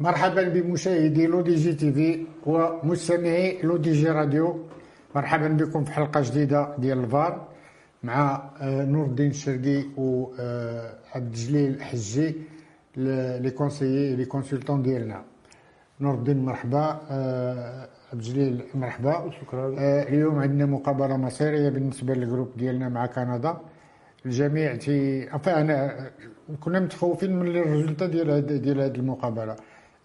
مرحبا بمشاهدي Le DJ TV ومستمعي Le DJ Radio. مرحبا بكم في حلقة جديدة ديال الفار مع آه، نور الدين الشرقي وعبد آه، الجليل الحجي les conseillers les consultants ديالنا. نور الدين مرحبا آه، عبد الجليل مرحبا. شكرا. اليوم عندنا مقابلة مصيرية بالنسبة لل groupe ديالنا مع كندا. الجميع تي أنا كنا متخوفين من الريزلت ديال ديال هذه المقابلة.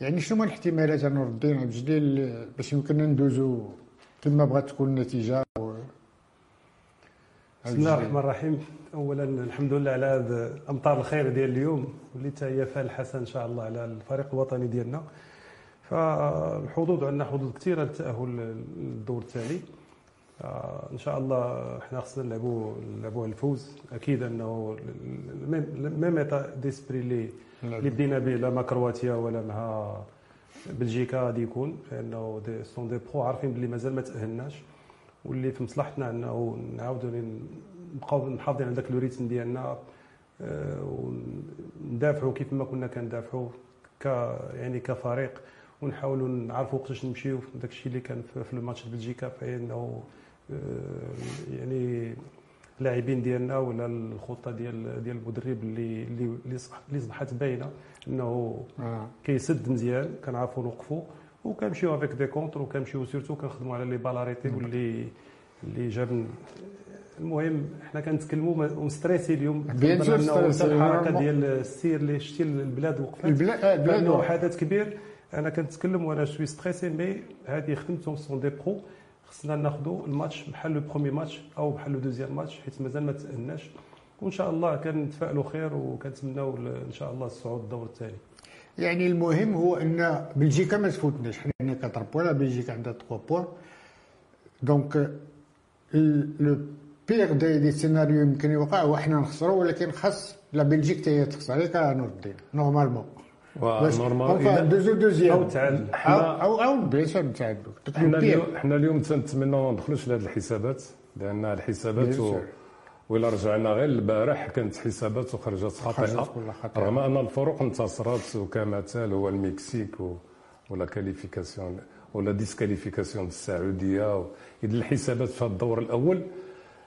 يعني شنو هما الاحتمالات نور الدين عبد الجليل باش يمكن ندوزو كما بغات تكون النتيجه و... بسم الله الرحمن الرحيم اولا الحمد لله على هذا امطار الخير ديال اليوم واللي هي فال حسن ان شاء الله على الفريق الوطني ديالنا فالحظوظ عندنا حظوظ كثيره للتاهل للدور الثاني آه، ان شاء الله إحنا خصنا نلعبوا نلعبوا على الفوز أكيد انه même d'esprit اللي اللي بدينا به لا مع كرواتيا ولا مع بلجيكا غادي يكون لأنه ils sont des pros عارفين باللي مازال ما تأهلناش. واللي في مصلحتنا أنه نعاودوا نبقاو محافظين على ذاك le rythme ديالنا آه، وندافعوا كيف ما كنا كندافعوا ك يعني كفريق. ونحاولوا نعرفوا وقتاش نمشيو. داك الشيء اللي كان في الماتش بلجيكا فإنه آه، يعني اللاعبين ديالنا ولا الخطة ديال ديال المدرب اللي اللي اللي اصبحت باينة إنه آه. كيسد مزيان كنعرفوا نوقفوا وكنمشيو avec des contres وكنمشيو surtout كنخدموا على les balles arrêtées واللي اللي جاب المهم حنا كنتكلموا وم stressé اليوم. bien sûr الحركة ديال السير اللي شتي البلاد وقفت. البلاد حدث كبير. أنا كنتكلم وأنا شوي stressé mais هذه خدمتهم sont des pros خصنا ناخذوا الماتش بحال le premier match أو بحال le deuxième match حيت مازال ما تاهلناش وإن شاء الله كنتفائلوا خير وكنتمناو إن شاء الله الصعود الدور الثاني يعني المهم هو أن بلجيكا ما تفوتناش. حنا عندنا 4 points بلجيكا عندها 3 points donc le pire des, des scénarios يمكن يوقع هو حنا نخسروا ولكن خاص la Belgique حتى هي تخسر هيك نور الدين normalement normal deux zéro deuxième أو تعادل. أو أو sûr نتعادلوا حنا اليوم تنتمنوا ما ندخلوش لهذ الحسابات لأن الحسابات و... وإلا رجعنا غير البارح كانت حسابات وخرجت خاطئة. رغم أن الفروق انتصرت وكمثال هو المكسيك و... و la qualification و la disqualification السعودية و... اذا الحسابات في الدور الأول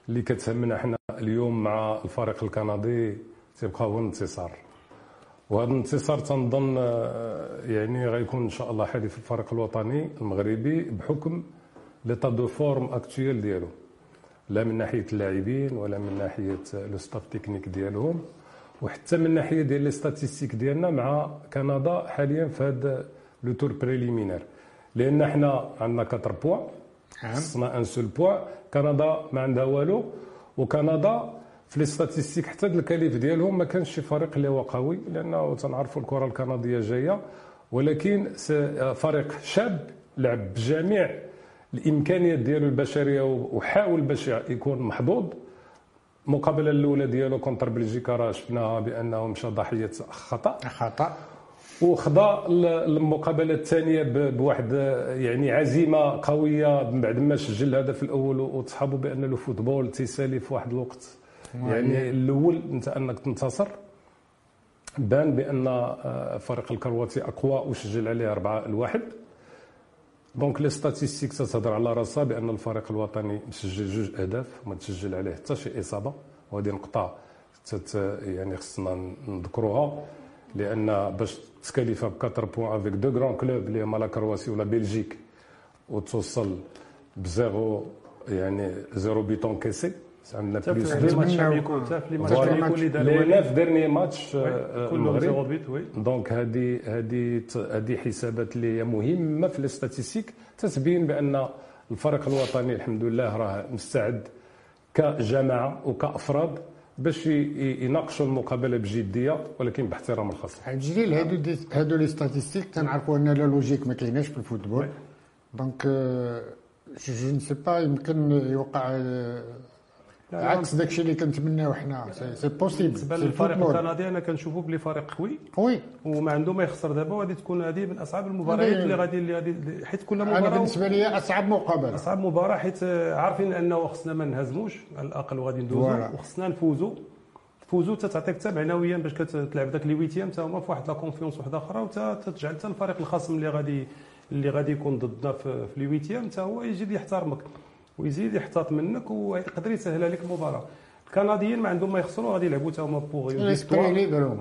اللي كتهمنا حنا اليوم مع الفريق الكندي تيبقى هو الانتصار وهذا الانتصار تنظن آه، يعني غيكون إن شاء الله حليف الفريق الوطني المغربي بحكم l'état de forme actuel ديالو. لا من ناحية اللاعبين ولا من ناحية le staff technique ديالهم وحتى من ناحية ديال les statistiques ديالنا مع كندا حاليا في هذا le tour préliminaire لأن حنا عندنا 4 points خصنا un seul point كندا ما عندها والو وكندا في les statistiques حتى ال qualif ديالهم ما كانش شي فريق اللي هو قوي لأنه تنعرفوا الكرة الكندية جاية. ولكن فريق شاب لعب بجميع الإمكانيات ديالو البشرية وحاول باش يكون محظوظ المقابله الأولى ديالو contre بلجيكا راه شفناها بانه مشى ضحية خطأ. خطأ. وخضع المقابله الثانية بواحد يعني عزيمة قوية. من بعد ما سجل الهدف الأول وتصحابوا بأن le football تيسالي في واحد الوقت. يعني الأول أنت أنك تنتصر بان بأن الفريق آه، الكرواتي أقوى وسجل عليه أربعة الواحد donc les statistiques تتهضر على راسها بأن الفريق الوطني مسجل جوج أهداف وما تسجل عليه حتى شي إصابة. وهذه نقطه يعني خصنا نذكروها لأن باش ت qualifier ب 4 points avec deux grands clubs اللي هما la Croatie و la Belgique وتوصل ب zéro يعني zéro but encaissé عندنا plus في ماتش يكون. في ماتش يكون لي في derniers matchs كلهم zéro but oui. donc هذه هذه هذه حسابات اللي هي مهمة في ال statistiques تتبين بأن الفريق الوطني الحمد لله راه مستعد كجماعة وكأفراد باش يناقشوا المقابلة بجدية ولكن باحترام الخصم. جليل هادو هادو les statistiques تنعرفوا أن la logique ما كايناش في ال football. donc je n'sais pas يمكن يوقع عكس داكشي اللي كنتمناو حنا. c'est possible بالنسبة للفريق الكندي أنا كنشوفو بلي فريق قوي. قوي. وما عنده ما يخسر دابا وغادي تكون هذه من أصعب المباريات اللي غادي اللي غادي حيت كل مباراة أنا بالنسبة لي أصعب مقابلة. أصعب مباراة حيت عارفين أنه خصنا ما نهزموش على الأقل وغادي ندوزو. وخصنا نفوزو. تفوزوا تعطيك حتى معنويا باش كتلعب ذاك les huitièmes حتى هما في واحد la confiance واحدة أخرى وتجعل حتى الفريق الخصم اللي غادي اللي غادي يكون ضدنا في, les huitièmes حتى هو يزيد يحترمك. ويزيد يحتاط منك ويقدر يسهل عليك المباراة. الكنديين ما عندهم ما يخسروا غادي يلعبوا حتى هما pour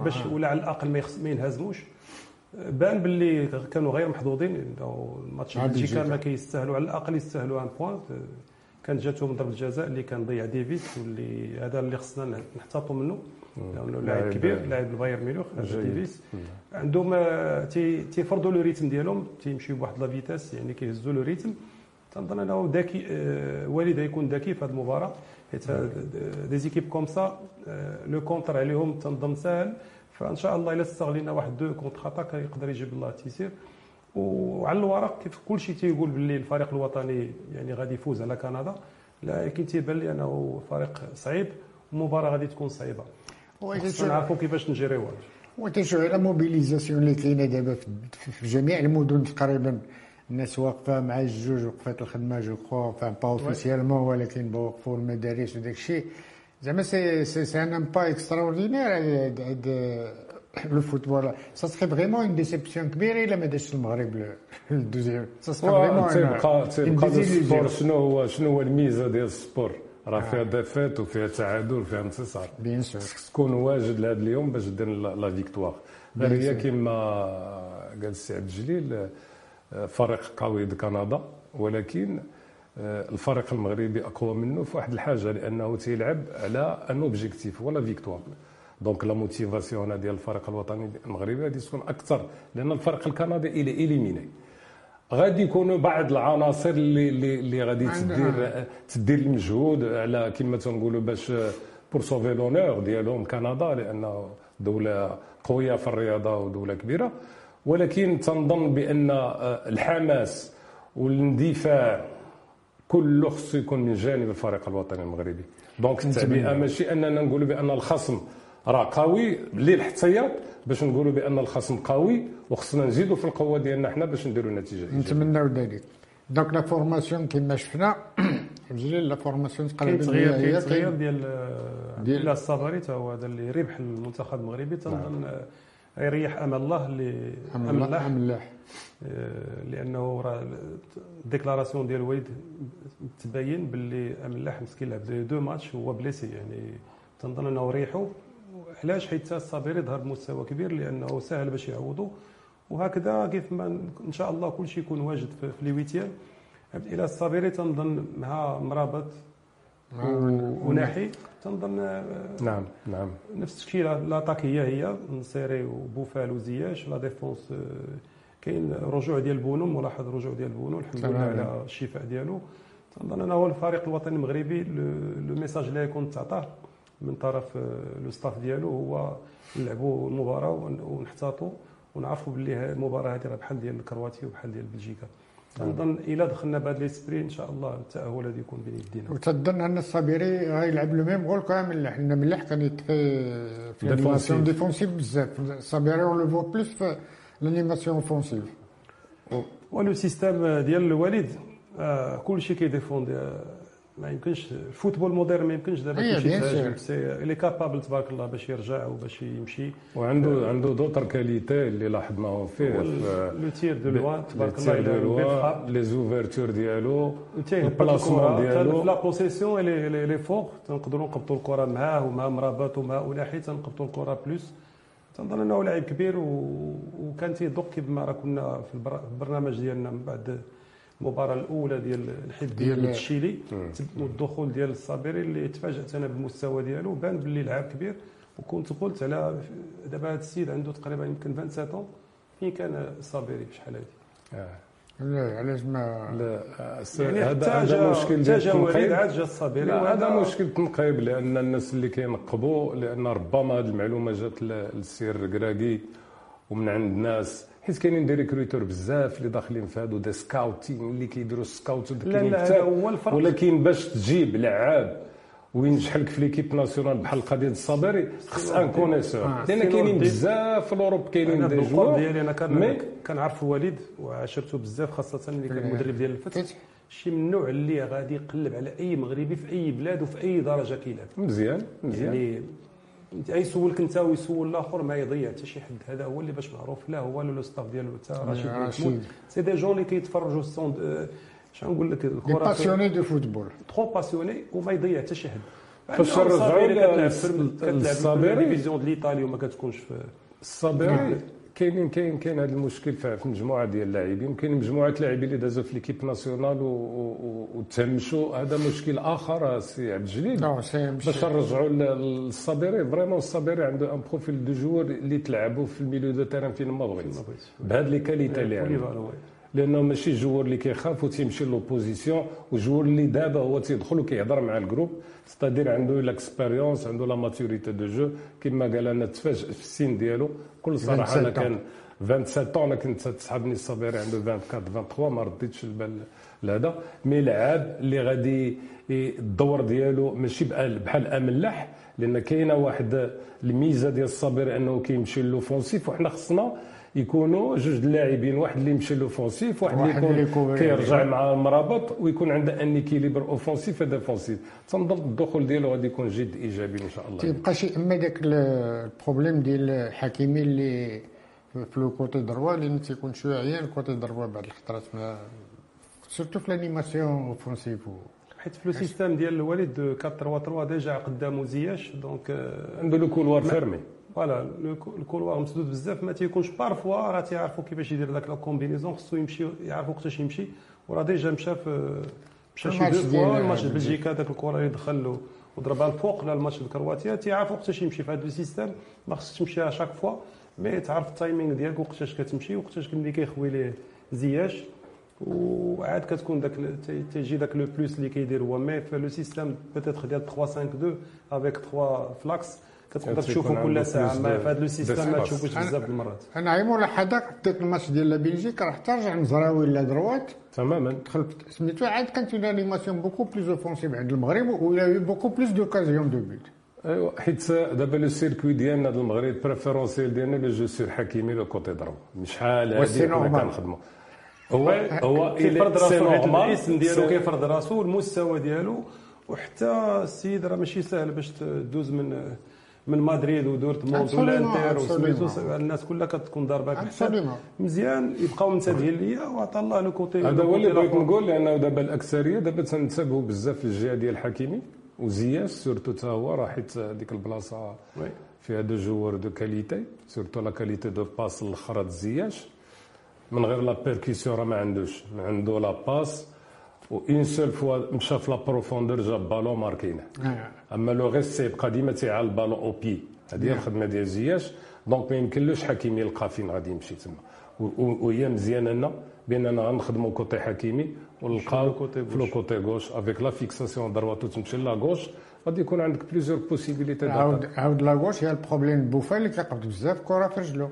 باش ولا على الأقل ما ينهزموش. بان باللي كانوا غير محظوظين الماتش بلجيكا ما كيستاهلوا على الأقل يستاهلوا un point. كان جاتهم ضربة جزاء اللي كان ضيع ديفيس واللي هذا اللي خصنا نحتاطوا منه. لأنه لاعب كبير لاعب البايرن ميونخ ديفيس عندهم آه، تيفرضوا le rythme ديالهم تيمشيو بواحد la vitesse يعني كيهزوا le rythme. تنظن انه ذكي آه، والد يكون ذكي في هذه المباراه حيت des équipes comme ça le contre عليهم تنظن سهل فان شاء الله الا استغلينا واحد deux contre-attaques يقدر يجيب الله التيسير وعلى الورق كيف كل شيء تيقول باللي الفريق الوطني يعني غادي يفوز على كندا لكن تيبان لي انه فريق صعيب المباراه غادي تكون صعيبه نعرفوا كيفاش نجريوها وتشوف على mobilisation اللي كاينة دابا في جميع المدن تقريبا الناس واقفة مع الجوج وقفات الخدمة je crois enfin pas officiellement ولكن بوقفوا المدارس وداك الشيء. زعما c'est c'est un impact extraordinaire le football ça serait vraiment une déception كبيرة إلا ما داش المغرب ال deuxième ça serait vraiment تيبقى تيبقى ال sport شنو هو شنو هو الميزة ديال ال sport؟ راه فيها défaite وفيها تعادل وفيها انتصار. bien sûr تكون واجد لهذا اليوم باش دير la victoire. هي كما قال السي عبد الجليل فريق قوي كندا ولكن آه، الفريق المغربي أقوى منه في واحد الحاجة لأنه تيلعب على un objectif و la victoire donc la motivation ديال الفريق الوطني المغربي غادي تكون أكثر لأن الفريق الكندي est éliminé. غادي يكونوا بعض العناصر اللي اللي, اللي غادي تدير تدير المجهود على كما تنقولوا باش pour sauver l'honneur ديالهم كندا لأنه دولة قوية في الرياضة ودولة كبيرة. ولكن تنظن بأن آه، الحماس والاندفاع كله خصو يكون من جانب الفريق الوطني المغربي. donc التعبئة ماشي أننا نقولوا بأن الخصم راه قوي للاحتياط باش نقولوا بأن الخصم قوي وخصنا نزيدوا في القوة ديالنا حنا باش نديروا نتيجة نتمناو ذلك. donc la formation كما شفنا جليل la formation تقريبا تغيير كاين تغيير ديال ديال الصابيري هو هذا اللي ربح المنتخب المغربي. تنظن نعم. يريح امل الله اللي امل الله امل الله. آه، لأنه راه الـ déclaration ديال الوالد تبين باللي امل الله مسكين لعب. deux matchs هو blessé يعني تنظن أنه ريحوا علاش؟ حيت الصابري ظهر بمستوى كبير لأنه سهل باش يعوضوا وهكذا كيف ما إن شاء الله كل شيء يكون واجد في لي ويتيام إلى الصابري تنظن مع مرابط وناحي تنظن آه، نعم نعم. نفس التشكيله l'attaque هي نصيري وبوفال وزياش la défense آه، كاين رجوع ديال بونو ملاحظ رجوع ديال بونو الحمد لله على الشفاء ديالو. تنظن انه هو الفريق الوطني المغربي le message اللي يكون تعطاه من طرف آه، le staff ديالو هو نلعبوا المباراة ونحتاطوا ونعرفوا باللي المباراة هذه راه بحال ديال كرواتيا وبحال ديال بلجيكا. تنظن الا دخلنا بهذا l'esprit إن شاء الله التأهل غادي يكون بين يدينا وتظن أن الصابري غيلعب le même rôle كامل حنا مليح كان يتفي في الـ animation défensive بزاف. الصابري on le veut plus في l'animation offensive و le système ديال الوالد آه كل شيء كي défendre ما يمكنش الـ football moderne ما يمكنش دابا كلشي تهاجم لي capable تبارك الله باش يرجع وباش يمشي. وعنده عنده d'autres qualités اللي لاحظناهم فيه. le tir de loin تبارك الله les ouvertures ديالو البلاسمون ديالو لا بوسيسيون لي فوق تنقدروا نقبطوا الكره معاه ومع مرابط ومع الاحي تنقبطوا الكره بلوس تنظن انه لاعب كبير وكان تيدق كما راه كنا في البرنامج ديالنا من بعد المباراة الأولى ديال الحزب ديال التشيلي والدخول ديال الصابري اللي تفاجأت أنا بالمستوى ديالو بان باللي لعاب كبير. وكنت قلت على دابا هذا السيد عنده تقريبا يمكن 27 فين كان الصابري بشحال هذه آه. لا علاش ما لا يعني هذا هذا مشكل ديال التنقيب. عاد جا الصابري هذا مشكل التنقيب لأن الناس اللي كينقبوا لأن ربما هذه المعلومة جات للسي الركراكي ومن عند ناس حيت كاينين des recruteurs بزاف اللي داخلين في هادو des scouting اللي كيديروا scout لا لا هو الفرق. ولكن باش تجيب لعاب وينجح لك في l'équipe nationale بحال قضية الصابري خص un connaisseur. آه. لأن كاينين بزاف في الـ Europe كاينين des joueurs ديالي أنا كان كنعرف الوالد وعاشرته بزاف خاصة ملي كان مدرب ديال الفتح. شي من النوع اللي غادي يقلب على أي مغربي في أي بلاد وفي أي درجة كيلعب مزيان مزيان. يعني أي سولك انت ويسول الآخر ما يضيع حتى شي حد. هذا هو اللي باش معروف. لا هو le staff ديالو حتى رشيد. c'est des gens اللي كيتفرجوا السون شنو نقول لك؟ الكره passionnés de football trop passionnés وما يضيع حتى شي حد. فاش رجعوا كتلعب division ديال إيطاليا وما كتكونش في الصابيري كاينين كاين كاين هذا المشكل في المجموعه ديال اللاعبين. كاين مجموعة لاعبين اللي دازوا في l'équipe nationale وتهمشوا هذا مشكل آخر سي عبد الجليل. باش نرجعوا للصابيري vraiment الصابيري عنده un profil de joueur اللي تلعبوا في الـ milieu de terrain فين ما بغيت بهذه les qualités اللي عنده لأنه ماشي joueur اللي كيخاف وتيمشي l'opposition و joueur اللي دابا هو تيدخل وكيهضر مع الـ groupe c'est-à-dire عنده l'expérience عنده la maturité de jeu كما قال أنا تفاجئ في السن ديالو. بكل صراحة أنا كان 27 أنا كنت تصحابني الصغير عنده 24 23 ما رديتش البال لهذا. mais لعاب اللي غادي الدور ديالو ماشي بحال أملاح. لأن كاينة واحد الميزة ديال الصابر أنه كيمشي l'offensive وحنا خصنا يكونوا جوج اللاعبين واحد اللي يمشي l'offensive واحد, واحد اللي يكون كيرجع مع المرابط ويكون عنده un équilibre offensif و défensif تنظن الدخول ديالو غادي يكون جد إيجابي إن شاء الله. تيبقى شي أما داك الـ problème ديال حكيمي اللي في le côté droit لأن تيكون شوية عيان côté droit بعد الخطرات surtout في l'animation offensive حيت في لو سيستيم ديال الوالد 4 3 3 déjà قدامو زياش donc عنده le couloir fermé voilà الـ couloir مسدود بزاف ما تيكونش parfois راه تيعرفوا كيفاش يدير داك la combinaison خصو يمشي يعرفوا وقتاش يمشي وراه déjà مشى في مشى شي deux fois الماتش بلجيكا داك الكره اللي دخل وضربها الفوق لا الماتش كرواتيا تيعرف وقتاش يمشي في هذا الـ système ما خصكش تمشي chaque fois mais تعرف الـ timing ديالك وقتاش كتمشي وقتاش ملي كيخوي ليه زياش وعاد كتكون داك تيجي داك le plus اللي كيدير هو mais في le système peut-être ديال 3 5 2 افيك 3 فلاكس كتقدر تشوفوا كل ساعة. ما في هذا لو سيستم ما تشوفوش بزاف المرات. أنا عيمو حداك ديك الماتش ديال بلجيك راح ترجع مزراوي لا دروات. تماما. دخل سميتو عاد كانت اون انيماسيون بوكو بلوز اوفونسيف عند المغرب ولا بوكو بلوس دوكازيون دو بوت ايوا حيت دابا لو سيركوي ديالنا ديال المغرب بريفيرونسيال ديالنا لو جو سير حكيمي لو كوتي ضرب شحال هذه كنا كنخدموا هو هو كيفرض راسو الاسم ديالو كيفرض راسو المستوى ديالو. وحتى السيد راه ماشي سهل باش تدوز من من مدريد ودورتموند ولا إنتر وسميتو الناس كلها كتكون ضاربة مزيان يبقاو منتبهين ليا وعطى الله le côté هذا هو اللي بغيت نقول لأنه دابا الأكثرية دابا تنتبهوا بزاف في الجهه ديال حكيمي وزياش surtout تا هو راه حيت هذيك البلاصة فيها deux joueurs de qualité surtout la qualité de passe الاخرى زياش من غير لا بيركيسيون راه ما عندوش. عنده لا باس و اون سول فوا مشى في لا بروفوندور جاب بالون ماركينة. أما لو غيست سيبقى ديما تيعال البالون أو بي هذه هي الخدمه ديال زياش. دونك ما يمكنلوش حكيمي يلقى فين غادي يمشي تما. وهي مزيانة لنا باننا غنخدموا كوتي حكيمي ونلقاو في لو كوتي غوش. افيك لا فيكساسيون درواتو تمشي لا غوش غادي يكون عندك بليزيور بوسيبيليتي عاود عاود لا غوش هي البروبليم بوفال اللي كيقبض بزاف كرة في رجلو.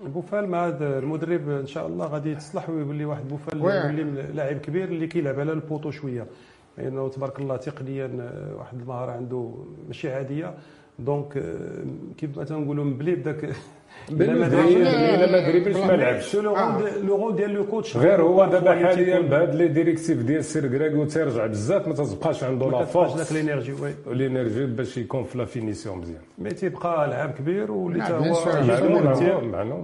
بوفال مع هذا المدرب إن شاء الله غادي يتصلح ويولي واحد بوفال يولي لاعب كبير اللي كيلعب على البوطو شوية. لأنه تبارك الله تقنيا واحد المهارة عنده ماشي عادية. donc كيف ما تنقولوا مبلي بداك الا ما دريبلش ما لعبش le rôle ديال le coach غير هو دابا حاليا بهاد les directives ديال سي الركراكي تيرجع بزاف ما تبقاش عنده la force داك l'énergie oui l'énergie باش يكون في la finition مزيان mais تيبقى لاعب كبير واللي تا هو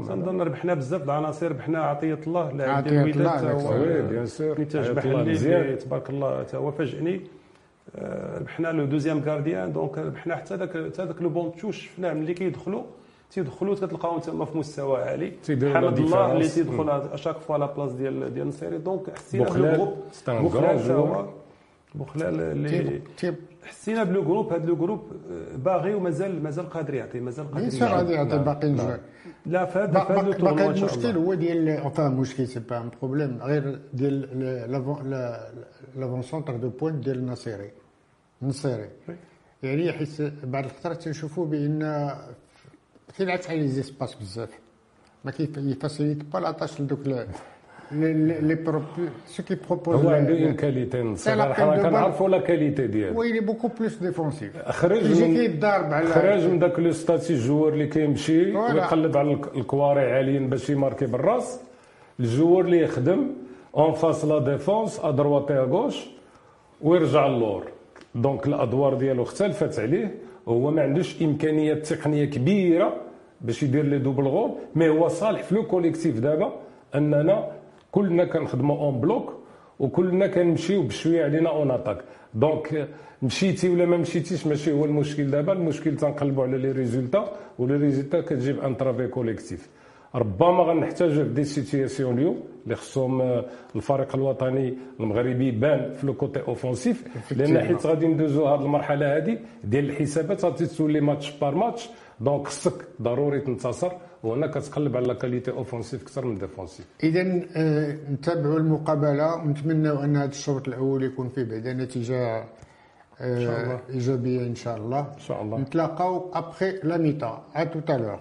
تنظن ربحنا بزاف العناصر ربحنا عطيه الله لاعب ديال الوداد oui bien sûr نتاج بحالي تبارك الله تا هو فاجئني ربحنا le deuxième gardien donc ربحنا حتى ذاك حتى ذاك le banc de touche فنان ملي كيدخلوا تيدخلوا تلقاهم تما في مستوى عالي. حمد الله اللي تيدخل à chaque fois la place ديال ديال النصيري donc حسينا بلي بوخلال بوخلال اللي حسينا ب le groupe هذا le groupe باغي ومازال مازال قادر يعطي مازال قادر يعطي غادي يعطي باقي نجوع لا في هذا في هذا باقي المشكل هو ديال enfin المشكل c'est pas un problème. غير ديال l'avant-centre de pointe ديال النصيري النصيري يعني حيت بعض الخطرات تنشوفوا بأن كيلعب les espaces بزاف ما كي facilite pas la tâche لدوك لي بروبي ce qu'il propose هو عنده une qualité صراحة كنعرفوا la qualité ديالو. oui il est beaucoup plus défensif خرج من كيضارب على خرج من داك le statut joueur اللي كيمشي ويقلب على الكواري عاليين باش يماركي بالراس. ال joueur اللي يخدم en face la défense à droite à gauche ويرجع للور. donc الأدوار ديالو اختلفت عليه. هو ما عندوش إمكانيات تقنية كبيرة باش يدير les doubles goals mais هو صالح في le collectif دابا أننا كلنا كنخدموا en bloc وكلنا كنمشيو بشوية علينا en attaque. donc مشيتي ولا ما مشيتيش ماشي هو المشكل دابا. المشكل تنقلبوا على les résultats و les résultats كتجيب un travail collectif. ربما غنحتاجوا في des situations اليوم اللي خصهم آه، الفريق الوطني المغربي يبان في le côté offensif. لأن حيت غادي ندوزو هذه المرحلة هذه ديال الحسابات غادي تولي match par match. donc خصك ضروري تنتصر وهنا كتقلب على qualité offensive أكثر من défensive اذا نتابعوا المقابله ونتمنوا ان هذا الشوط الأول يكون فيه بعد نتيجة آه إيجابية إن شاء الله. إن شاء الله. نتلاقاو après la mi-temps à tout à l'heure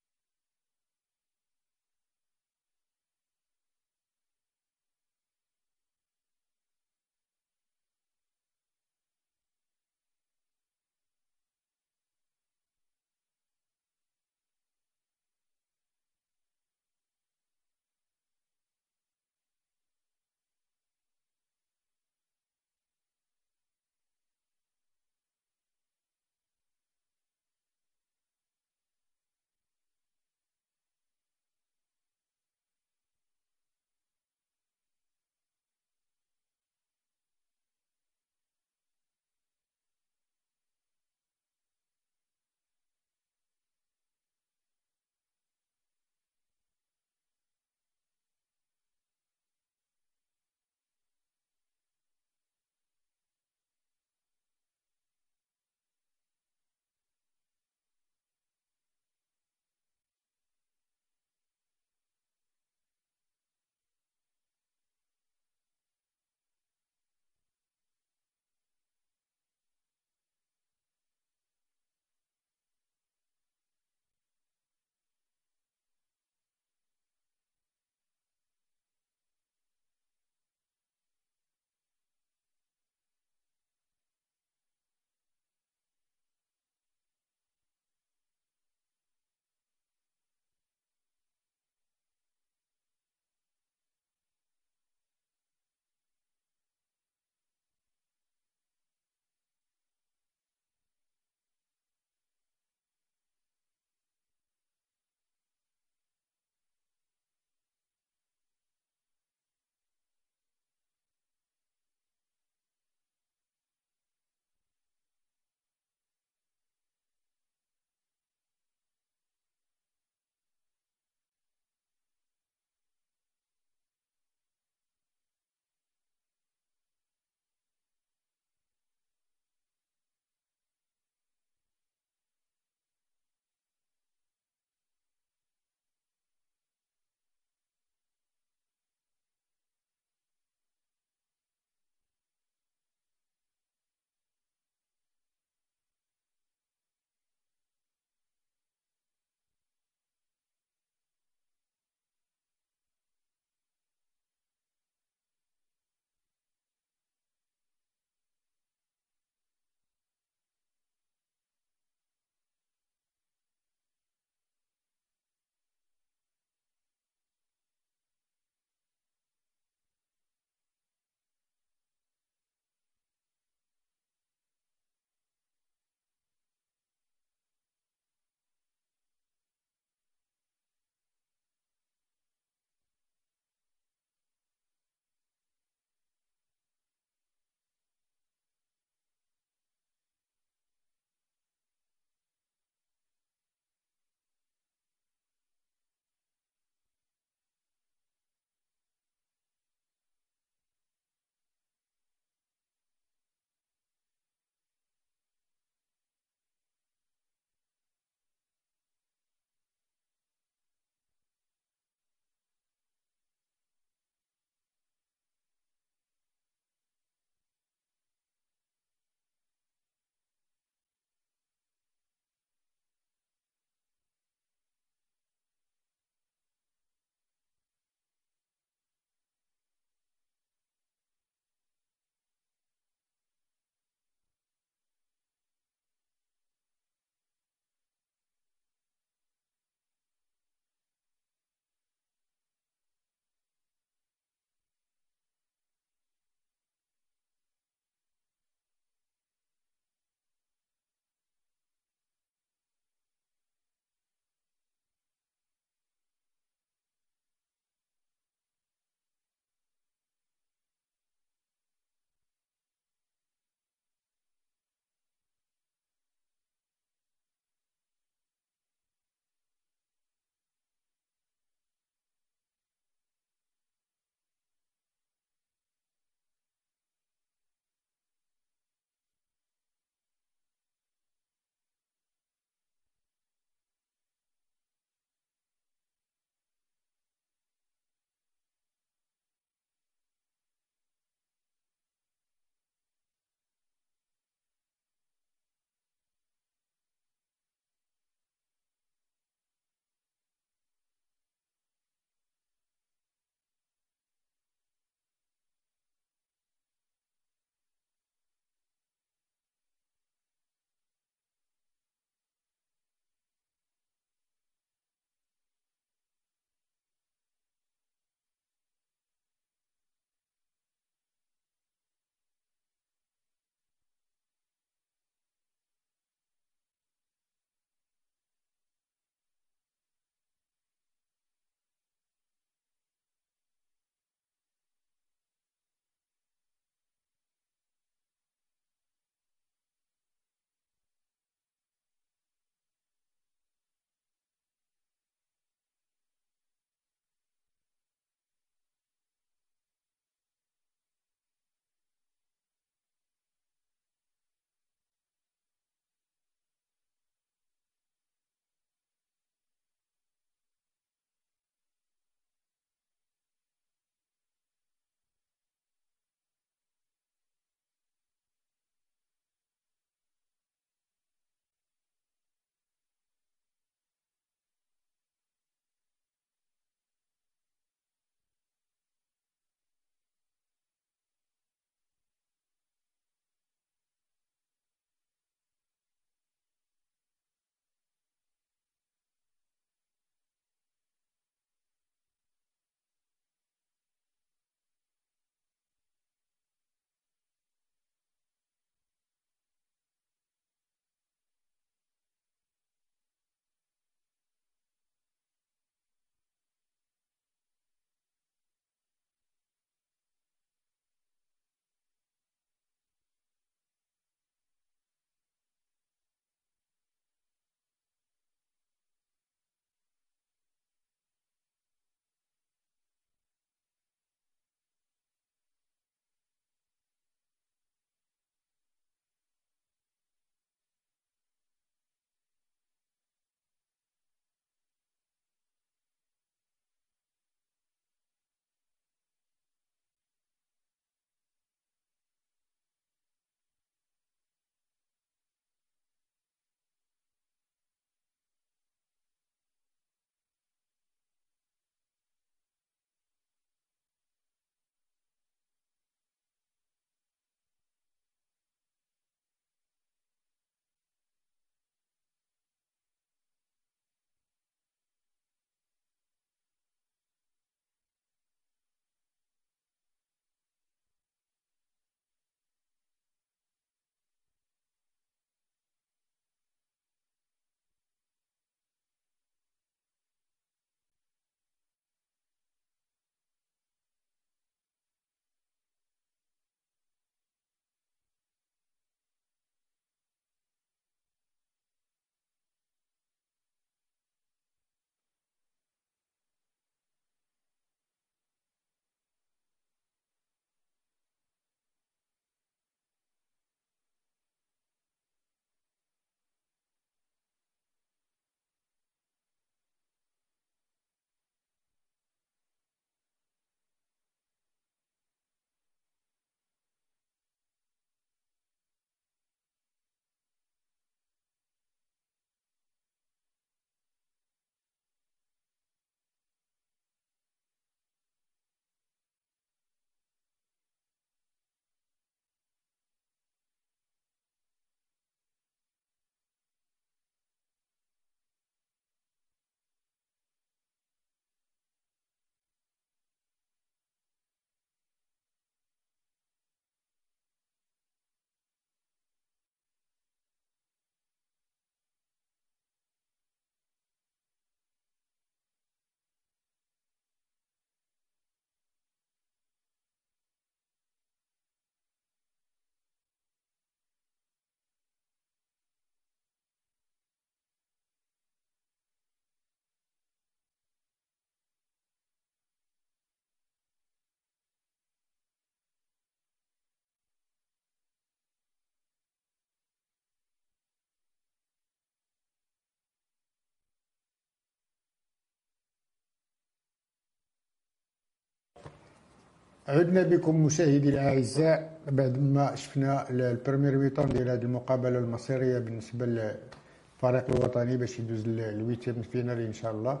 عدنا بكم مشاهدي الأعزاء بعد ما شفنا ال première mi-temps ديال هذه المقابلة المصيرية بالنسبة للفريق الوطني باش يدوز ال huitième finale إن شاء الله.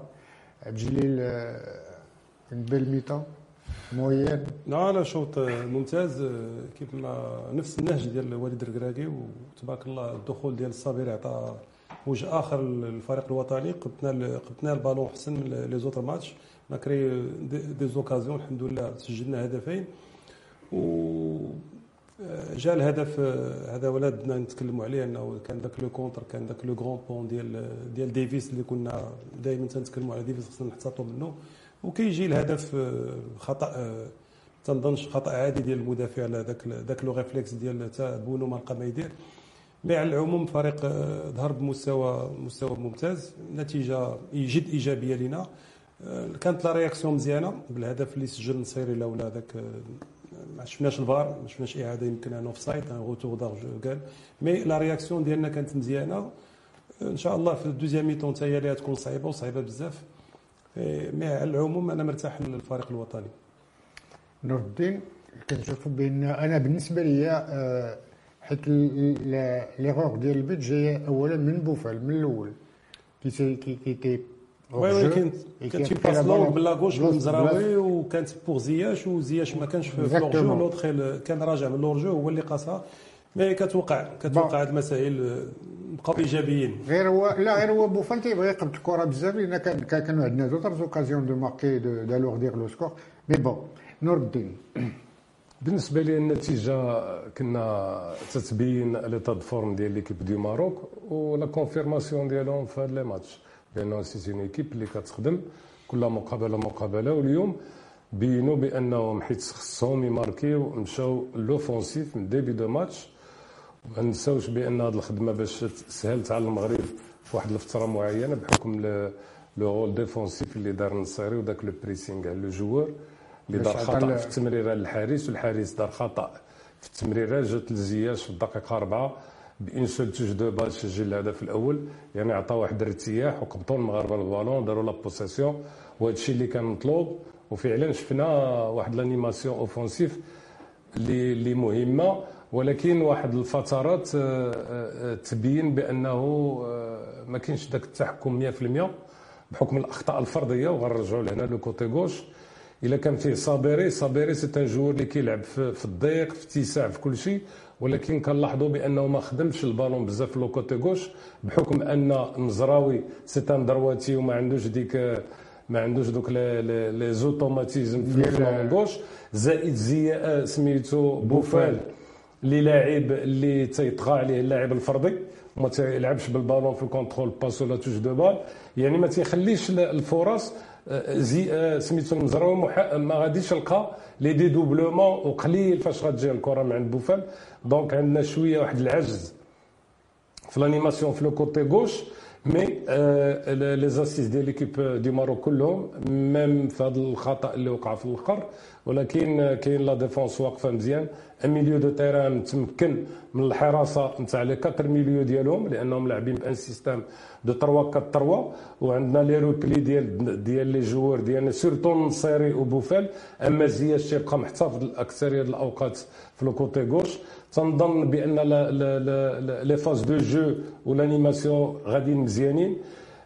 عبد الجليل belle mi-temps moyenne لا لا شوط ممتاز كيف ما نفس النهج ديال وليد الكراكي وتبارك الله الدخول ديال الصابر عطى وجه آخر للفريق الوطني. قبتنا قبتنا البالون احسن من les autres matchs on a créé des occasions الحمد لله سجلنا هدفين و جا الهدف هذا ولادنا نتكلموا عليه إنه كان ذاك le contre كان ذاك le grand pont ديال ديال ديفيس اللي كنا دائما تنتكلموا على ديفيس خصنا نحتاطوا منه. وكيجي الهدف خطأ تنظنش خطأ عادي ديال المدافع على ذاك ذاك le réflexe ديال تاع بونو ما لقى ما يدير. mais على العموم فريق ظهر بمستوى مستوى ممتاز. نتيجة جد إيجابية لنا كانت la réaction مزيانة بالهدف اللي سجل النصيري لولا ذاك ما شفناش الفار ما شفناش إعادة يمكن أن offside en retour دارج قال. mais la réaction ديالنا كانت مزيانة. إن شاء الله في ال deuxième mi-temps حتى هي اللي تكون صعيبة وصعيبة بزاف. mais على العموم أنا مرتاح للفريق الوطني. نور الدين كنشوف بأن أنا بالنسبة لي آه، حيت ليغور ديال البيت جاية اولا من بوفال من الأول. كي كي كي oui oui كانت كانت في passe longue من la gauche من مزراوي وكانت pour زياش وزياش ما كانش في l'hors-jeu l'autre كان راجع من l'hors-jeu هو اللي قاسها mais كتوقع كتوقع هاد المسائل بقاو إيجابيين. غير هو لا غير هو بوفال تيبغي يقبض الكرة بزاف لأن كان كانوا عندنا d'autres occasions de marquer d'alourdir le score mais bon نور الدين بالنسبة لي النتيجه كنا تتبين l'état forme ديال l'équipe du Maroc و la confirmation ديالهم في هاد les matchs لأنه c'est une équipe اللي كتخدم كل مقابلة مقابلة واليوم بينوا بأنهم حيت خصهم يماركيو مشاو l'offensif من début du match. ما نساوش بأن هذه الخدمة باش سهلت على المغرب في واحد الفترة معينة بحكم le rôle défensif اللي دار النصيري وداك le pressing على le joueur اللي دار خطأ في التمريره للحارس والحارس دار خطأ في التمريره جات لزياش في الدقيقة أربعة. بأن seule touche de balle سجل الهدف الأول يعني عطى واحد الارتياح وقبطوا المغاربة البالون داروا la possession وهذا الشيء اللي كان مطلوب وفعلا شفنا واحد l'animation offensive اللي اللي مهمة. ولكن واحد الفترات آه، آه، تبين بأنه آه، ما كاينش ذاك التحكم 100% بحكم الأخطاء الفردية وغنرجعوا لهنا le côté gauche. إلا كان فيه صابيري صابيري c'est un joueur اللي كيلعب في الضيق في اتساع في كل شيء. ولكن كنلاحظوا بأنه ما خدمش البالون بزاف في le côté gauche بحكم أن المزراوي c'est un droitier وما عندوش ديك ما عندوش دوك les automatismes في ال flanc gauche. زائد زي سميتو بوفال اللي لاعب اللي تيطغى عليه اللاعب الفردي وما تيلعبش بالبالون في ال contrôle passe ولا touche de balle. يعني ما تيخليش الفرص زي سميتو المزراوي ما غاديش نلقى les dédoublements وقليل فاش غتجي الكرة من عند بوفال. donc عندنا شوية واحد العجز في l'animation في le côté gauche mais les assises ديال l'équipe du Maroc كلهم même في هذا الخطأ اللي وقع في الآخر ولكن كاين la défense واقفة مزيان. un milieu de terrain متمكن من الحراسة نتاع les 4 milieux ديالهم لأنهم لاعبين بأن système de 3 4 3 وعندنا les replis ديال ديال les joueurs ديالنا surtout النصيري وبوفال أما زياش تيبقى محتفظ الأكثرية الأوقات في le côté gauche. تنظن بأن les phases de jeu و l'animation غاديين مزيانين.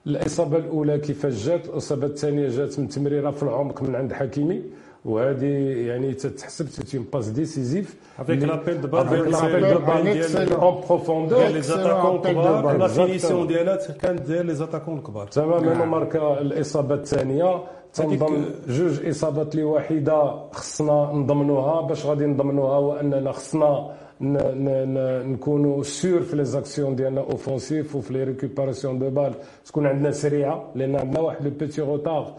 الإصابة الأولى كيفاش جات؟ الإصابة الثانية جات من تمريرة في العمق من عند حكيمي. وهذه يعني تتحسب c'est une passe décisive avec l'appel de balle l'appel de balle ديال en profondeur les attaquants الكبار la finition ديالها كانت ديال les attaquants الكبار تماما ماركا الاصابه الثانية تنظن جوج اصابات لي واحدة خصنا نضمنوها باش غادي نضمنوها واننا خصنا نكونوا sûrs في les actions ديالنا offensives وفي les récupérations de balle تكون عندنا سريعه لأن عندنا واحد le petit retard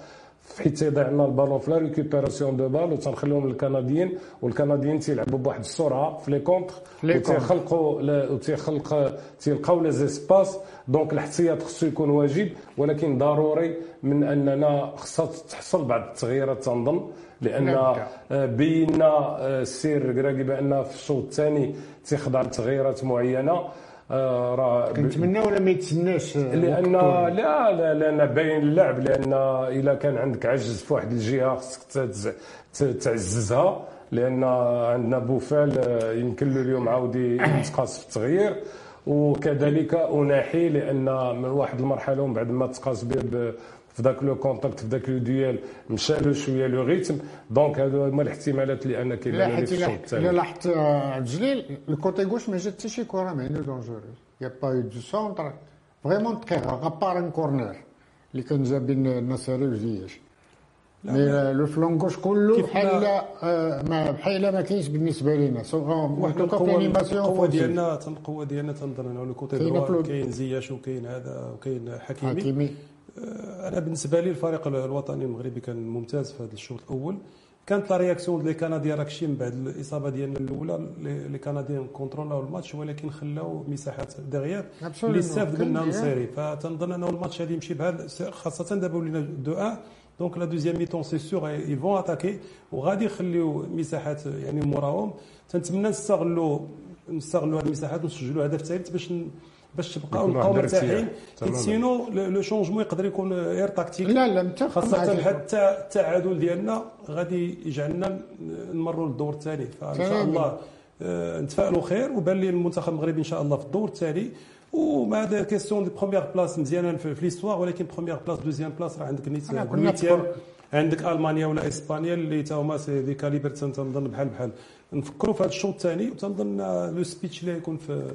حيت تيضيع لنا البالون في la récupération de balle وتنخليهم للكنديين. والكنديين تيلعبوا بواحد السرعة في les contres وتيخلقوا وتيخلق تيلقاو les espaces. donc الاحتياط خصو يكون واجب ولكن ضروري من أننا خصها تحصل بعض التغييرات تنظن لأن نعم. آه، بينا السير كراكي بأن في الشوط الثاني تيخضع لتغييرات معينة. آه راه كنتمنى ولا ما يتسناش لأن لا لا لأن باين اللعب لأن إلا كان عندك عجز في واحد الجهة خصك تعززها لأن عندنا بوفال آه، يمكن له اليوم عاود يتقاس في التغيير وكذلك أناحي لأن من واحد المرحلة ومن بعد ما تقاس به في ذاك لو كونتاكت في ذاك لو ديال مشى له شوية لو ريتم. دونك هادو هما الاحتمالات اللي أنا كيبان لي في الشوط الثاني لاحظت عبد الجليل الكوتي غوش ما جات حتى شي كره ما عنده دونجور يا با يو دو سونتر فريمون دقيقه غابار ان كورنر اللي كان جا بين النصيري وزياش mais le flanc gauche كله بحال ما بحال ما كاينش بالنسبة لنا واحد القوه ديالنا القوة ديالنا تنظن انه le côté كاين زياش وكاين هذا وكاين حكيمي. حكيمي. أنا بالنسبة لي الفريق الوطني المغربي كان ممتاز في هذا الشوط الأول. كانت la réaction des Canadiens راكشي من بعد الإصابة ديالنا الأولى les Canadiens كونترولاو الماتش ولكن خلاو مساحات دغيا. اللي استافد منها نصيري. فتنظن انه الماتش غادي يمشي بهذا خاصة دابا ولينا deux 1 donc la deuxième mi-temps c'est ils vont attaquer وغادي يخليو مساحات يعني موراهم. تنتمنى نستغلوا نستغلوا هذه المساحات ونسجلوا هدف ثالث باش باش تبقاو نبقاو مرتاحين حيت sinon le changement يقدر يكون غير tactique لا لا متفق خاصة حتى التعادل ديالنا غادي يجعلنا نمروا للدور الثاني فإن شاء الله آه، نتفائلوا خير وبان لي المنتخب المغربي إن شاء الله في الدور التالي. وما هذا question de première place مزيانة في l'histoire ولكن première place deuxième place راه عندك نيت عندك ألمانيا ولا إسبانيا اللي تا هما c'est des calibres تنظن بحال بحال. نفكروا في هذا الشوط الثاني وتنظن le speech اللي يكون في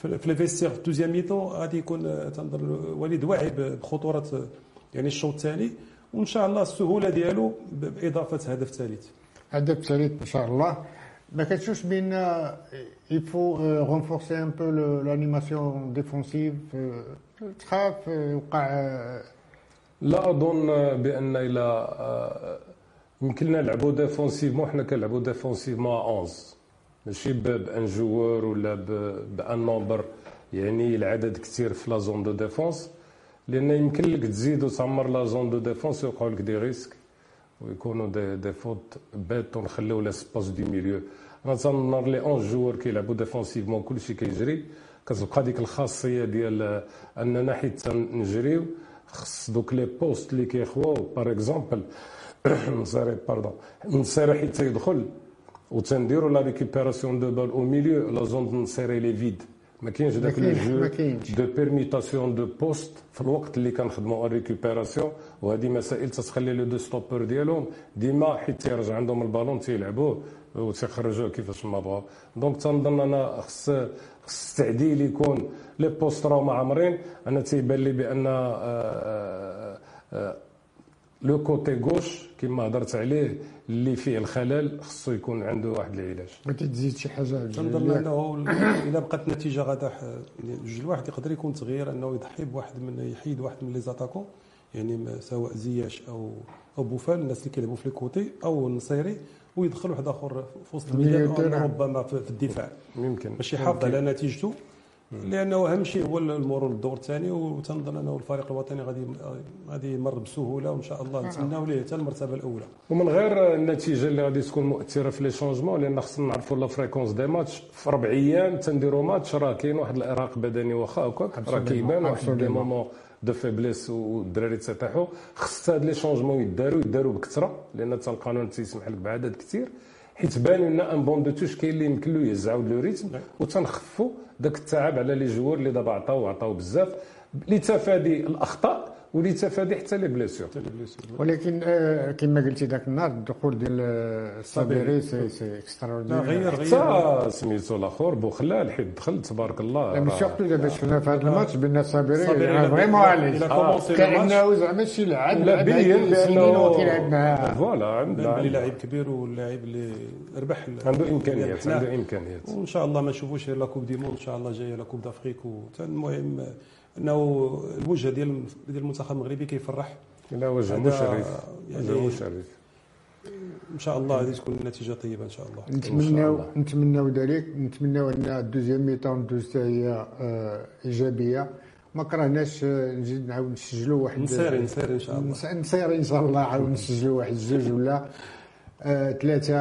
في les vestiaires في deuxième mi-temps غادي يكون تنظر وليد واعي بخطورة يعني الشوط الثاني. وإن شاء الله السهولة ديالو بإضافة هدف ثالث. هدف ثالث إن شاء الله. ما كتشوفش بان il faut renforcer un peu l'animation défensive تخاف يوقع لا أظن بأن إلى يمكن لنا نلعبوا défensivement حنا كنلعبوا défensivement 11 ماشي ب un joueur ولا ب un nombre يعني العدد كثير في la zone de défense لأن يمكن لك تزيد وتعمر la zone de défense ويوقعوا لك des risques ويكونوا des, des fautes bêtes ونخليو l'espace du milieu. أنا تنظر les 11 joueurs كيلعبوا défensivement كلشي كيجري كتبقى ديك الخاصية ديال أننا حيت نجريو خص دوك les postes اللي كيخواو par exemple نصيري pardon نصيري حيت يدخل وتنديروا la récupération de balle au milieu la zone نسيري est vide ما كاينش داك le jeu de permutation de postes في الوقت اللي كنخدموا récupération وهذه مسائل تتخلي les deux stoppeurs ديالهم ديما حيت تيرجع عندهم البالون تيلعبوه وتيخرجوه كيفاش ما بغاو donc تنظن أنا خص خص التعديل يكون les postes راهما عامرين أنا تيبان لي بان le côté gauche كما هضرت عليه اللي فيه الخلل خصو يكون عنده واحد العلاج. ما تزيد شي حاجة تنظن إنه إلا بقات النتيجه غادا جوج الواحد يقدر يكون تغيير إنه يضحي بواحد من يحيد واحد من les attaquants يعني سواء زياش أو أو بوفال الناس اللي كيلعبوا في ال côté أو النصيري ويدخل واحد آخر في وسط الميدان ربما في الدفاع. ممكن باش يحافظ على نتيجته. لأنه أهم شيء هو المرور للدور الثاني وتنظن أنه الفريق الوطني غادي غادي يمر بسهولة وإن شاء الله نتمناو ليه حتى المرتبة الأولى. ومن غير النتيجة اللي غادي تكون مؤثرة في les changements لأن خصنا نعرفوا la fréquence des matchs في ربع أيام تنديروا ماتش راه كاين واحد الارهاق بدني واخا هكاك راه كيبان واحد des moments de faiblesse والدراري تفتحوا خص هاد les changements يداروا يداروا بكثرة لأن حتى القانون تيسمح لك بعدد كثير. حيت بان لنا ان banc de touche كاين اللي يمكن له يزعوا le rythme وتنخفوا داك التعب على les joueurs اللي دابا عطاو عطاو بزاف. لتفادي الأخطاء ولتفادي حتى les blessures ولكن آه كما قلتي ذاك النهار الدخول ديال الصابيري c'est c'est extraordinaire غير غير حتى سميتو الآخر بوخلال حيت دخل تبارك الله. لا mais surtout دابا شفنا في هذا الماتش بان الصابيري vraiment عليه كأنه زعما شي لاعب لا بين بانه كيلعب معاه voilà عنده لاعب كبير واللاعب اللي ربح عنده إمكانيات عنده إمكانيات. وإن شاء الله ما نشوفوش la coupe du monde إن شاء الله جاية la coupe d'Afrique المهم انه الوجه ديال ديال المنتخب المغربي كيفرح. لا وجه مشرف يعني وجه مشرف. إن شاء الله غادي تكون النتيجة طيبة إن شاء الله. نتمناو نتمناو ذلك. نتمناو أن ال deuxième mi-temps دوز هي إيجابية. ما كرهناش نزيد نعاود نسجلوا واحد نسيري نسيري إن شاء الله. نسيري إن شاء الله. عاود نسجلوا واحد جوج ولا ثلاثة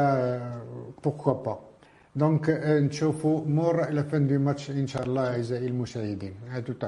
pourquoi pas donc نشوفوا مور la fin du match ان شاء الله اعزائي المشاهدين à tout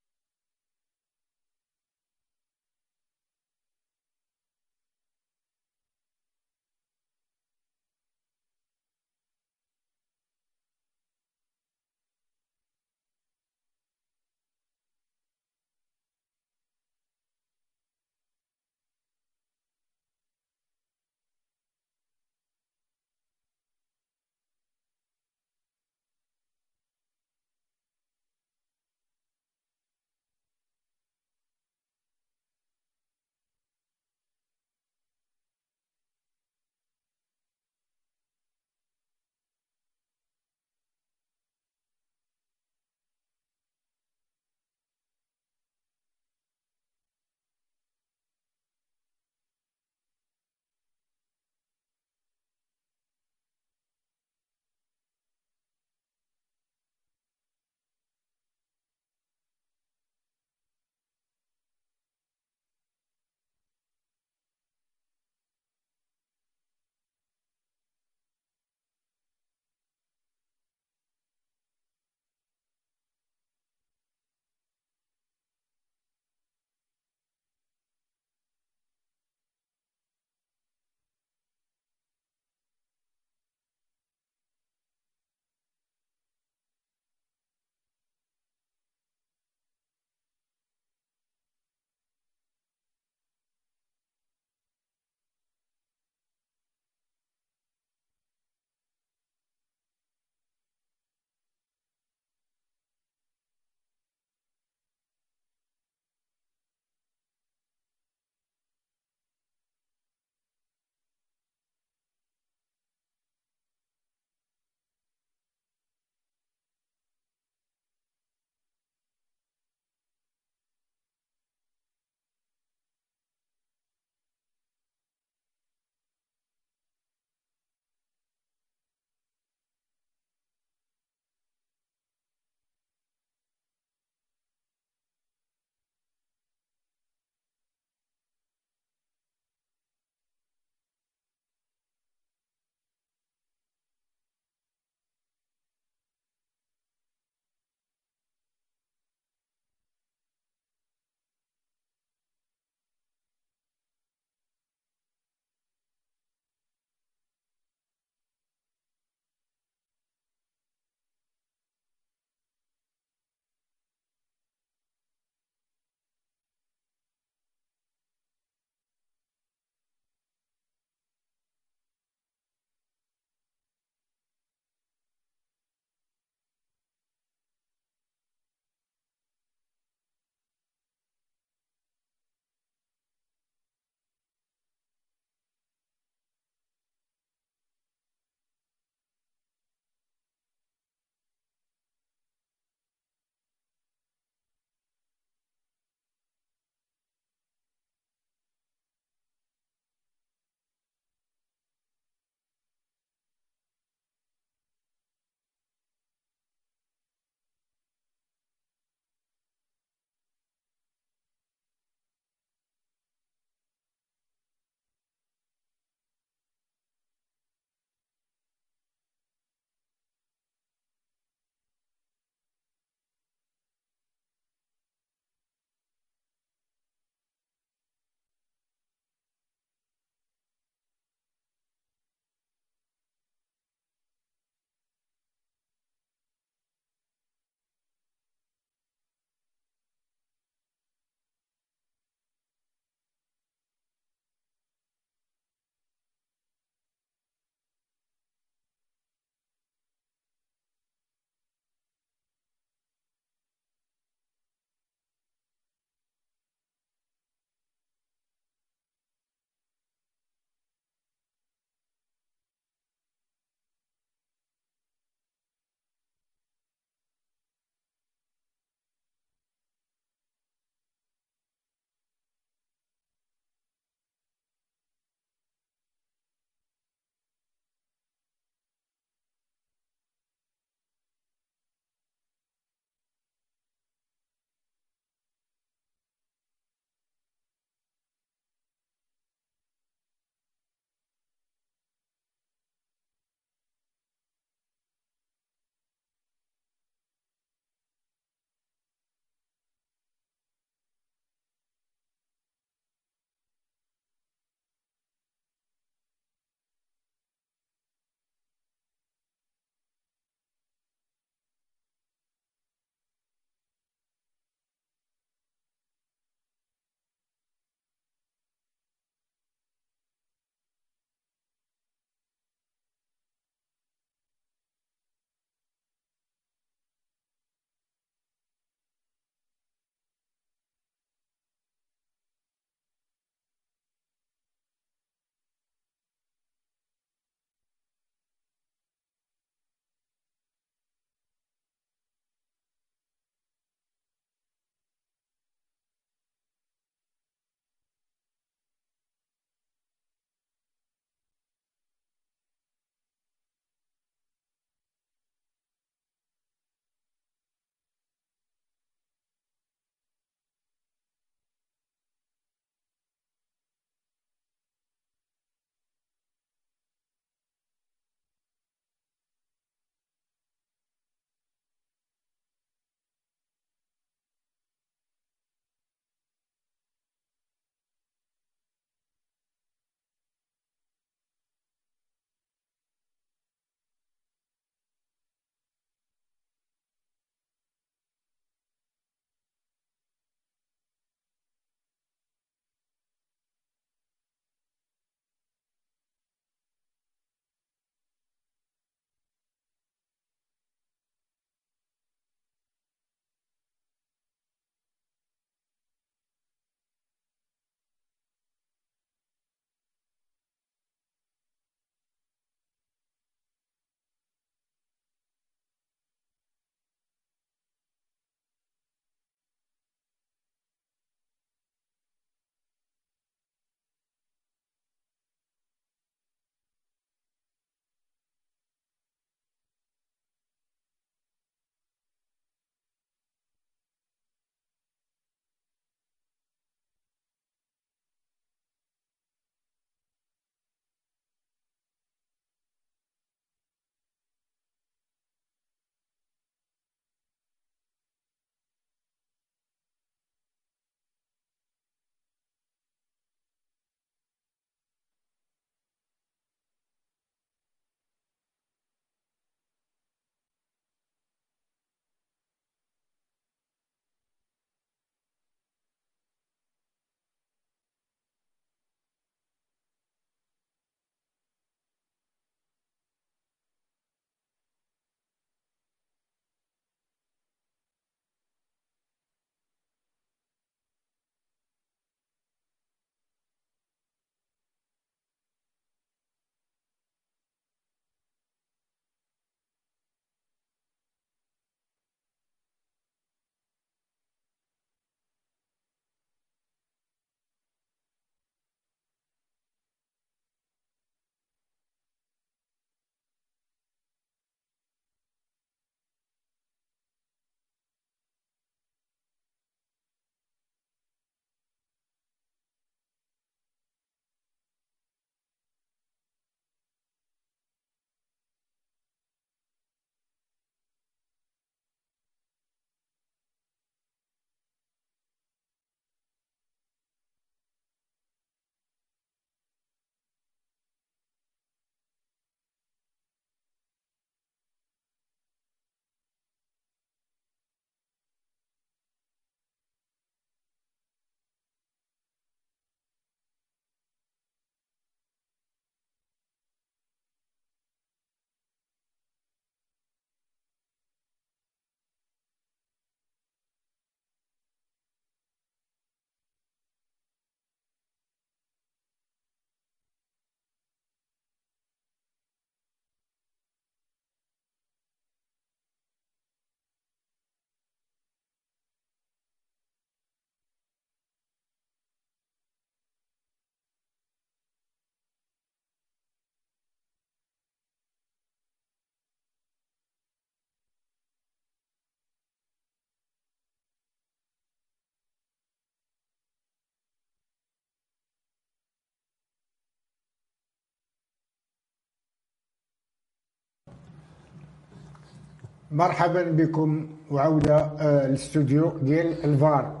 مرحبا بكم وعودة آه، للاستوديو ديال الفار.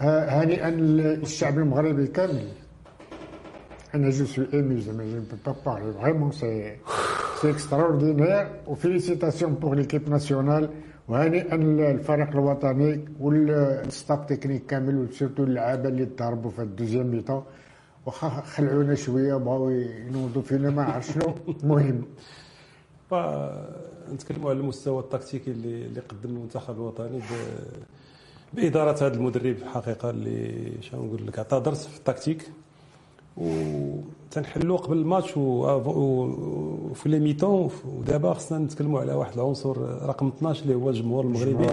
آه، هنيئا للشعب المغربي كامل. أنا je suis ému زعما je peux pas parler vraiment c'est c'est extraordinaire و félicitations pour l'équipe nationale وهنيئا للفريق الوطني وال staff technique كامل و surtout اللعابة اللي تضربوا في ال deuxième mi-temps واخا خلعونا شوية بغاو ينوضوا فينا ما عرف شنو. المهم نتكلموا على المستوى التكتيكي اللي اللي قدم المنتخب الوطني بإدارة هذا المدرب حقيقة اللي شنو نقول لك عطى درس في التكتيك. وتنحلوا قبل الماتش وفي لي ميتون ودابا خصنا نتكلموا على واحد العنصر رقم 12 اللي هو الجمهور المغربي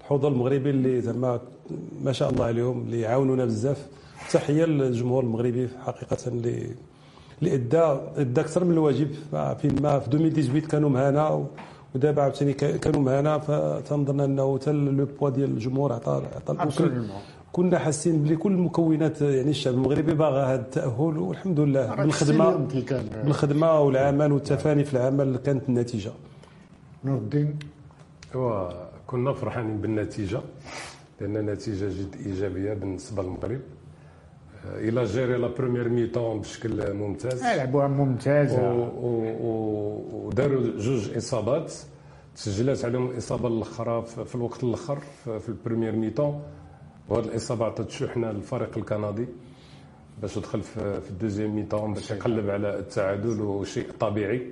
الحضور المغربي اللي زعما ما شاء الله عليهم اللي عاونونا بزاف. تحية للجمهور المغربي حقيقة اللي اللي إدى ادى أكثر من الواجب. فين ما في 2018 كانوا معنا ودابا عاوتاني كانوا معنا فتنظن أنه حتى لو بوا ديال الجمهور عطى عطى كنا حاسين بلي كل المكونات يعني الشعب المغربي باغى هذا التأهل والحمد لله. بالخدمه بالخدمه والعمل والتفاني في العمل كانت النتيجة. نور الدين. كنا فرحانين بالنتيجة لأن نتيجه جد إيجابية بالنسبة للمغرب. il a géré la première mi-temps بشكل ممتاز. لعبوها ممتازة. وداروا جوج إصابات. تسجلات عليهم الاصابه الأخرى في الوقت الأخر في ال première mi-temps. وهذه الإصابة عطات شحنه للفريق الكندي باش دخل في ال deuxième mi-temps باش يقلب على التعادل وشيء طبيعي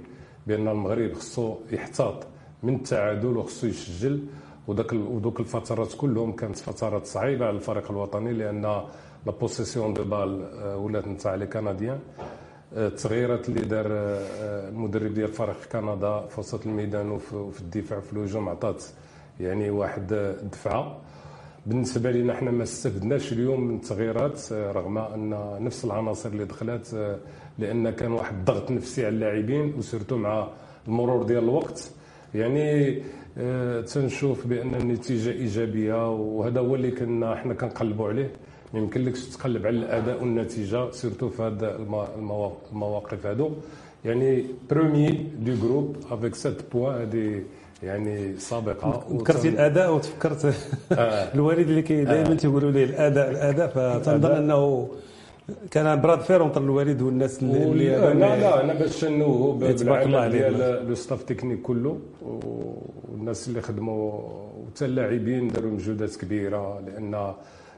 بأن المغرب خصو يحتاط من التعادل وخصو يسجل. وداك ودوك الفترات كلهم كانت فترات صعيبة على الفريق الوطني لأن la possession de balle ولات نتاع les Canadiens التغييرات اللي دار المدرب ديال فريق كندا في وسط الميدان وفي الدفاع في الهجوم عطات يعني واحد الدفعه بالنسبة لنا إحنا ما استفدناش اليوم من التغييرات رغم ان نفس العناصر اللي دخلت لأن كان واحد الضغط نفسي على اللاعبين و surtout مع المرور ديال الوقت يعني تنشوف بان النتيجه ايجابيه وهذا هو اللي كنا إحنا كنقلبوا عليه ما يمكنلكش تقلب على الأداء والنتيجة surtout في هذا المواقف هذو يعني premier du groupe avec 7 points هذه يعني سابقة. ذكرتي الأداء وتفكرت آه. الوالد اللي كي دائما آه. تيقولوا لي الأداء الأداء فتنظن أنه كان bras de fer entre الوالد والناس اللي لا لا أنا باش نوهو تبارك الله ديال le staff technique كله. والناس اللي خدموا وحتى اللاعبين داروا مجهودات كبيرة لأن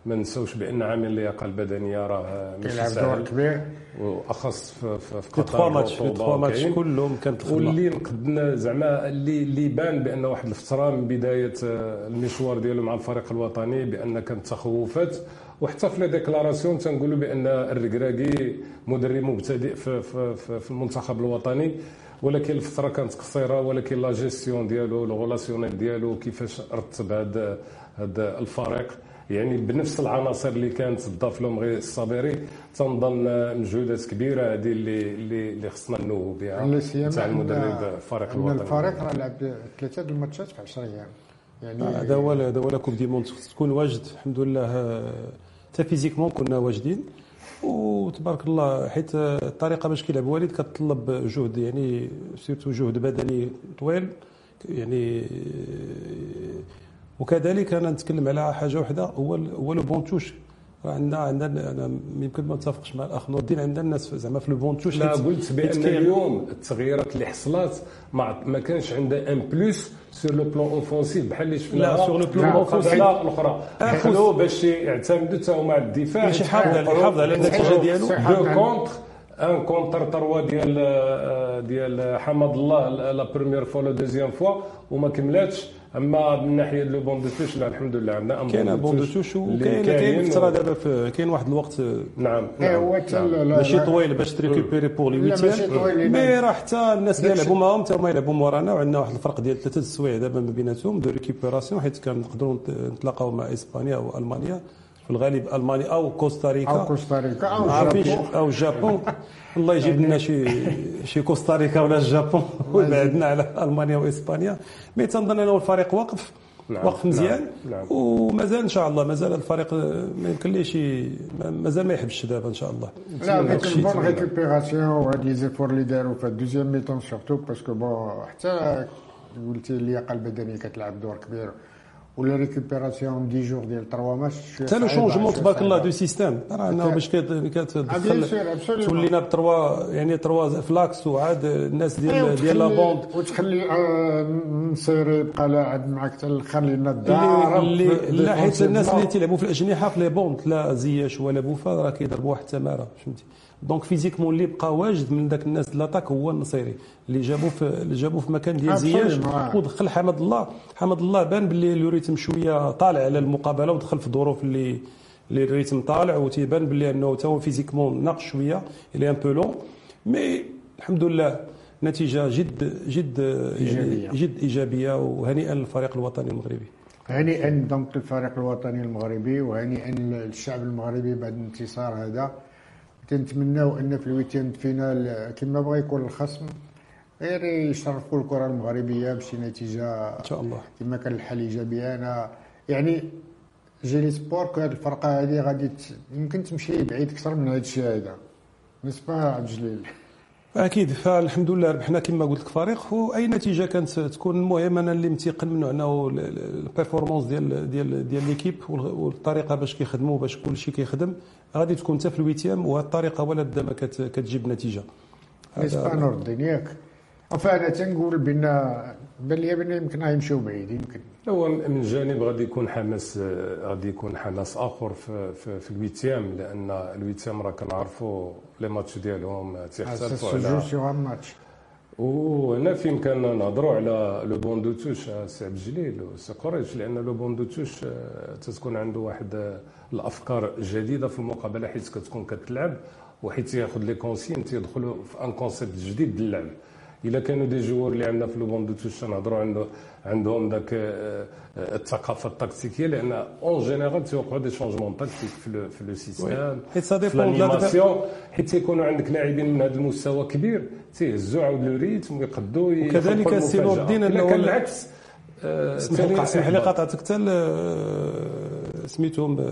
ما نساوش بأن عامل اللياقه البدنيه راه ماشي سهل كبير. وأخص في, في قطر trois matchs matchs كلهم كانت واللي نقدنا زعما اللي اللي بان بأن واحد الفترة من بداية آه، المشوار ديالو مع الفريق الوطني بأن كانت تخوفات. وحتى في les déclarations تنقولوا بأن الركراكي مدرب مبتدئ في, في, في, في المنتخب الوطني. ولكن الفترة كانت قصيرة ولكن لا جيستيون ديالو ال relationnel ديالو كيفاش رتب هذا هذا الفريق. يعني بنفس العناصر اللي كانت تضاف لهم غير الصابري تنظن مجهودات كبيرة هذه اللي اللي اللي خصنا نوهوا بها. تاع المدرب الفريق الوطني. الفريق راه لعب ثلاثة د الماتشات في 10 أيام. يعني هذا هو هذا هو coupe du monde تكون واجد الحمد لله حتى physiquement كنا واجدين. وتبارك الله حيت الطريقة باش كيلعب والد كتطلب جهد يعني surtout جهد بدني طويل يعني وكذلك أنا نتكلم على حاجة واحدة هو هو le banc touche عندنا عندنا أنا يمكن ما نتفقش مع الأخ نور الدين عندنا الناس زعما في le touche لا قلت بأن اليوم التغييرات اللي حصلت ما ما كانش عندها un plus sur le plan offensif بحال اللي شفنا لا sur le plan offensif الأخرى. دخلوا باش يعتمدوا حتى هما على الدفاع باش يحافظ يحافظ على النتيجه ديالو. deux contre un contre trois ديال ديال حمد الله la première fois la deuxième fois وما كملاتش أما من ناحية le banc de touche لا الحمد لله عندنا كاين banc de touche وكاين كاين فتره دابا كاين واحد الوقت نعم نعم, نعم. ماشي طويل باش ت récupérer pour les huitièmes mais راه حتى الناس اللي يلعبوا معاهم حتى هما يلعبوا مورانا وعندنا واحد الفرق ديال ثلاثة السوايع دابا ما بيناتهم de récupération حيت كنقدروا نتلاقاو مع إسبانيا أو ألمانيا. في الغالب ألمانيا أو كوستاريكا. أو كوستاريكا أو الجابون أو الجابون الله يجيب لنا شي شي كوستاريكا ولا الجابون ويبعدنا على ألمانيا وإسبانيا. mais تنظن انه الفريق واقف نعم مزيان نعم نعم. ومازال إن شاء الله مازال الفريق ما يمكن ليش مازال ما يحبش دابا إن شاء الله. لا ديك ال bonne récupération وهاد les efforts اللي داروا في ال deuxième mi-temps surtout parce que bon حتى قلتي اللياقه البدنيه كتلعب دور كبير. و la récupération des joueurs ديال 3 ماتش حتى le changement تبارك الله de système راه انه باش كتدخل تولينا ب trois يعني trois ف l'axe وعاد الناس ديال ديال la bande وتخلي نصيري يبقى لاعب معك حتى الآخر لأن الدار لا حيت الناس اللي تيلعبوا في الأجنحة في les bandes لا زياش ولا بوفال راه كيضربوا واحد التماره فهمتي؟ donc physiquement اللي بقى واجد من ذاك الناس l'attaque هو النصيري اللي جابوه في اللي جابوه في مكان ديال زياش ودخل حمد الله. حمد الله بان باللي ال rythme شوية طالع على المقابلة ودخل في ظروف اللي اللي ال rythme طالع وتيبان باللي أنه تا هو physiquement ناقص شوية. il est un peu lent mais الحمد لله نتيجة جد جد إيجابية. جد إيجابية وهنيئا للفريق الوطني المغربي. هنيئا donc الفريق الوطني المغربي وهنيئا للشعب المغربي بعد الانتصار هذا. تنتمناو أن في ال huitième de finale كما بغى يكون الخصم غير يشرفوا الكرة المغربية بشي نتيجة إن شاء الله. كما كان الحل ايجابي أنا. يعني j'ai l'espoir هذه الفرقة هذه غادي يمكن تمشي بعيد أكثر من هذا الشيء هذا. نسبة عبد الجليل. أكيد فالحمد لله ربحنا كما قلت لك فريق وأي نتيجة كانت تكون المهم أنا اللي متيقن منه أنه ال performance ديال ديال ديال l'équipe والطريقة باش كيخدموا باش كل شيء كيخدم غادي تكون حتى في ال huitième وهذه الطريقة ولا ما كتجيب نتيجة. هذا نور الدين ياك. أنا تنقول بان بأن لي بأن يمكن يمشيو بعيد يمكن. هو من جانب غادي يكون حماس غادي يكون حماس آخر في, في, في ال huitième لأن ال huitième راه كنعرفوا les matchs ديالهم تيختلفوا على ماتش وهنا فين كان نهضروا على le banc de touche سي عبد الجليل وسي قريش لأن le banc de touche تتكون عنده واحد الأفكار جديدة في المقابلة حيت كتكون كتلعب وحيت ياخذ les consignes تيدخلوا في un concept جديد اللعب إلا كانوا des joueurs اللي عندنا في le banc de touche نهضروا عنده عندهم ذاك آه، الثقافة التكتيكية لأن en général تيوقعوا des changements tactiques في في le système حيت ça dépend حيت تيكونوا عندك لاعبين من هذا المستوى كبير تيهزوا عاود le rythme ويقدوا وكذلك سي نور الدين أنه العكس. اسمح لي اسمح لي قاطعتك حتى سميتهم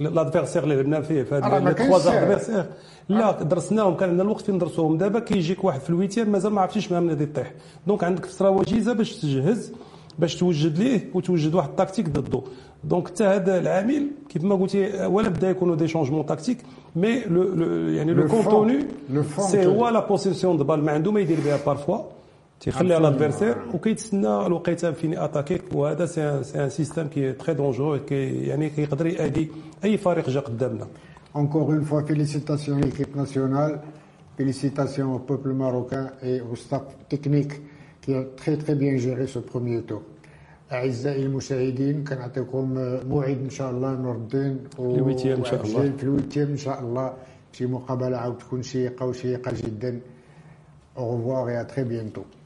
l'adversaire اللي لعبنا فيه في هذه الثلاث adversaires لا درسناهم كان عندنا الوقت فين ندرسوهم دابا كيجيك واحد في ال huitième مازال ما عرفتيش مع من غادي يطيح donc عندك فتره وجيزة باش تجهز باش توجد ليه وتوجد واحد ال tactique ضده donc حتى هذا العامل كيف ما قلتي ولا بدا يكونوا des changements tactiques mais le يعني le contenu c'est هو la possession de balle ما عنده ما يدير بها parfois تيخلي على ال adversaire وكيتسنى الوقيته فين attaquer وهذا c'est un système qui est très dangereux كي يعني كيقدر يأدي أي فريق جا قدامنا. Encore une fois, félicitations à l'équipe nationale, félicitations au peuple marocain et au staff technique qui a très très bien géré ce premier tour. اعزائي المشاهدين كنعطيكم موعد ان شاء الله نور الدين في ال huitième ان شاء الله في ال huitième ان شاء الله شي مقابله عاود تكون شيقه وشيقه جدا au revoir et à très bientôt.